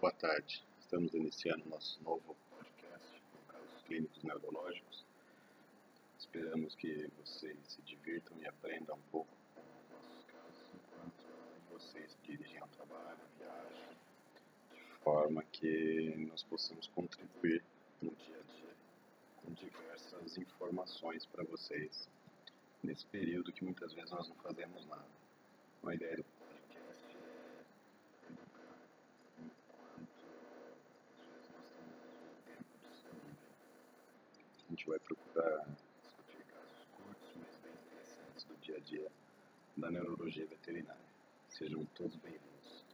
Boa tarde. Estamos iniciando nosso novo podcast com casos clínicos neurológicos. Esperamos que vocês se divirtam e aprendam um pouco nossos casos enquanto vocês dirigem ao trabalho, viagem, de forma que nós possamos contribuir no dia a dia com diversas informações para vocês nesse período que muitas vezes nós não fazemos nada. A ideia do gente vai procurar discutir casos curtos, mas bem interessantes do dia a dia da neurologia veterinária. Sejam todos bem-vindos.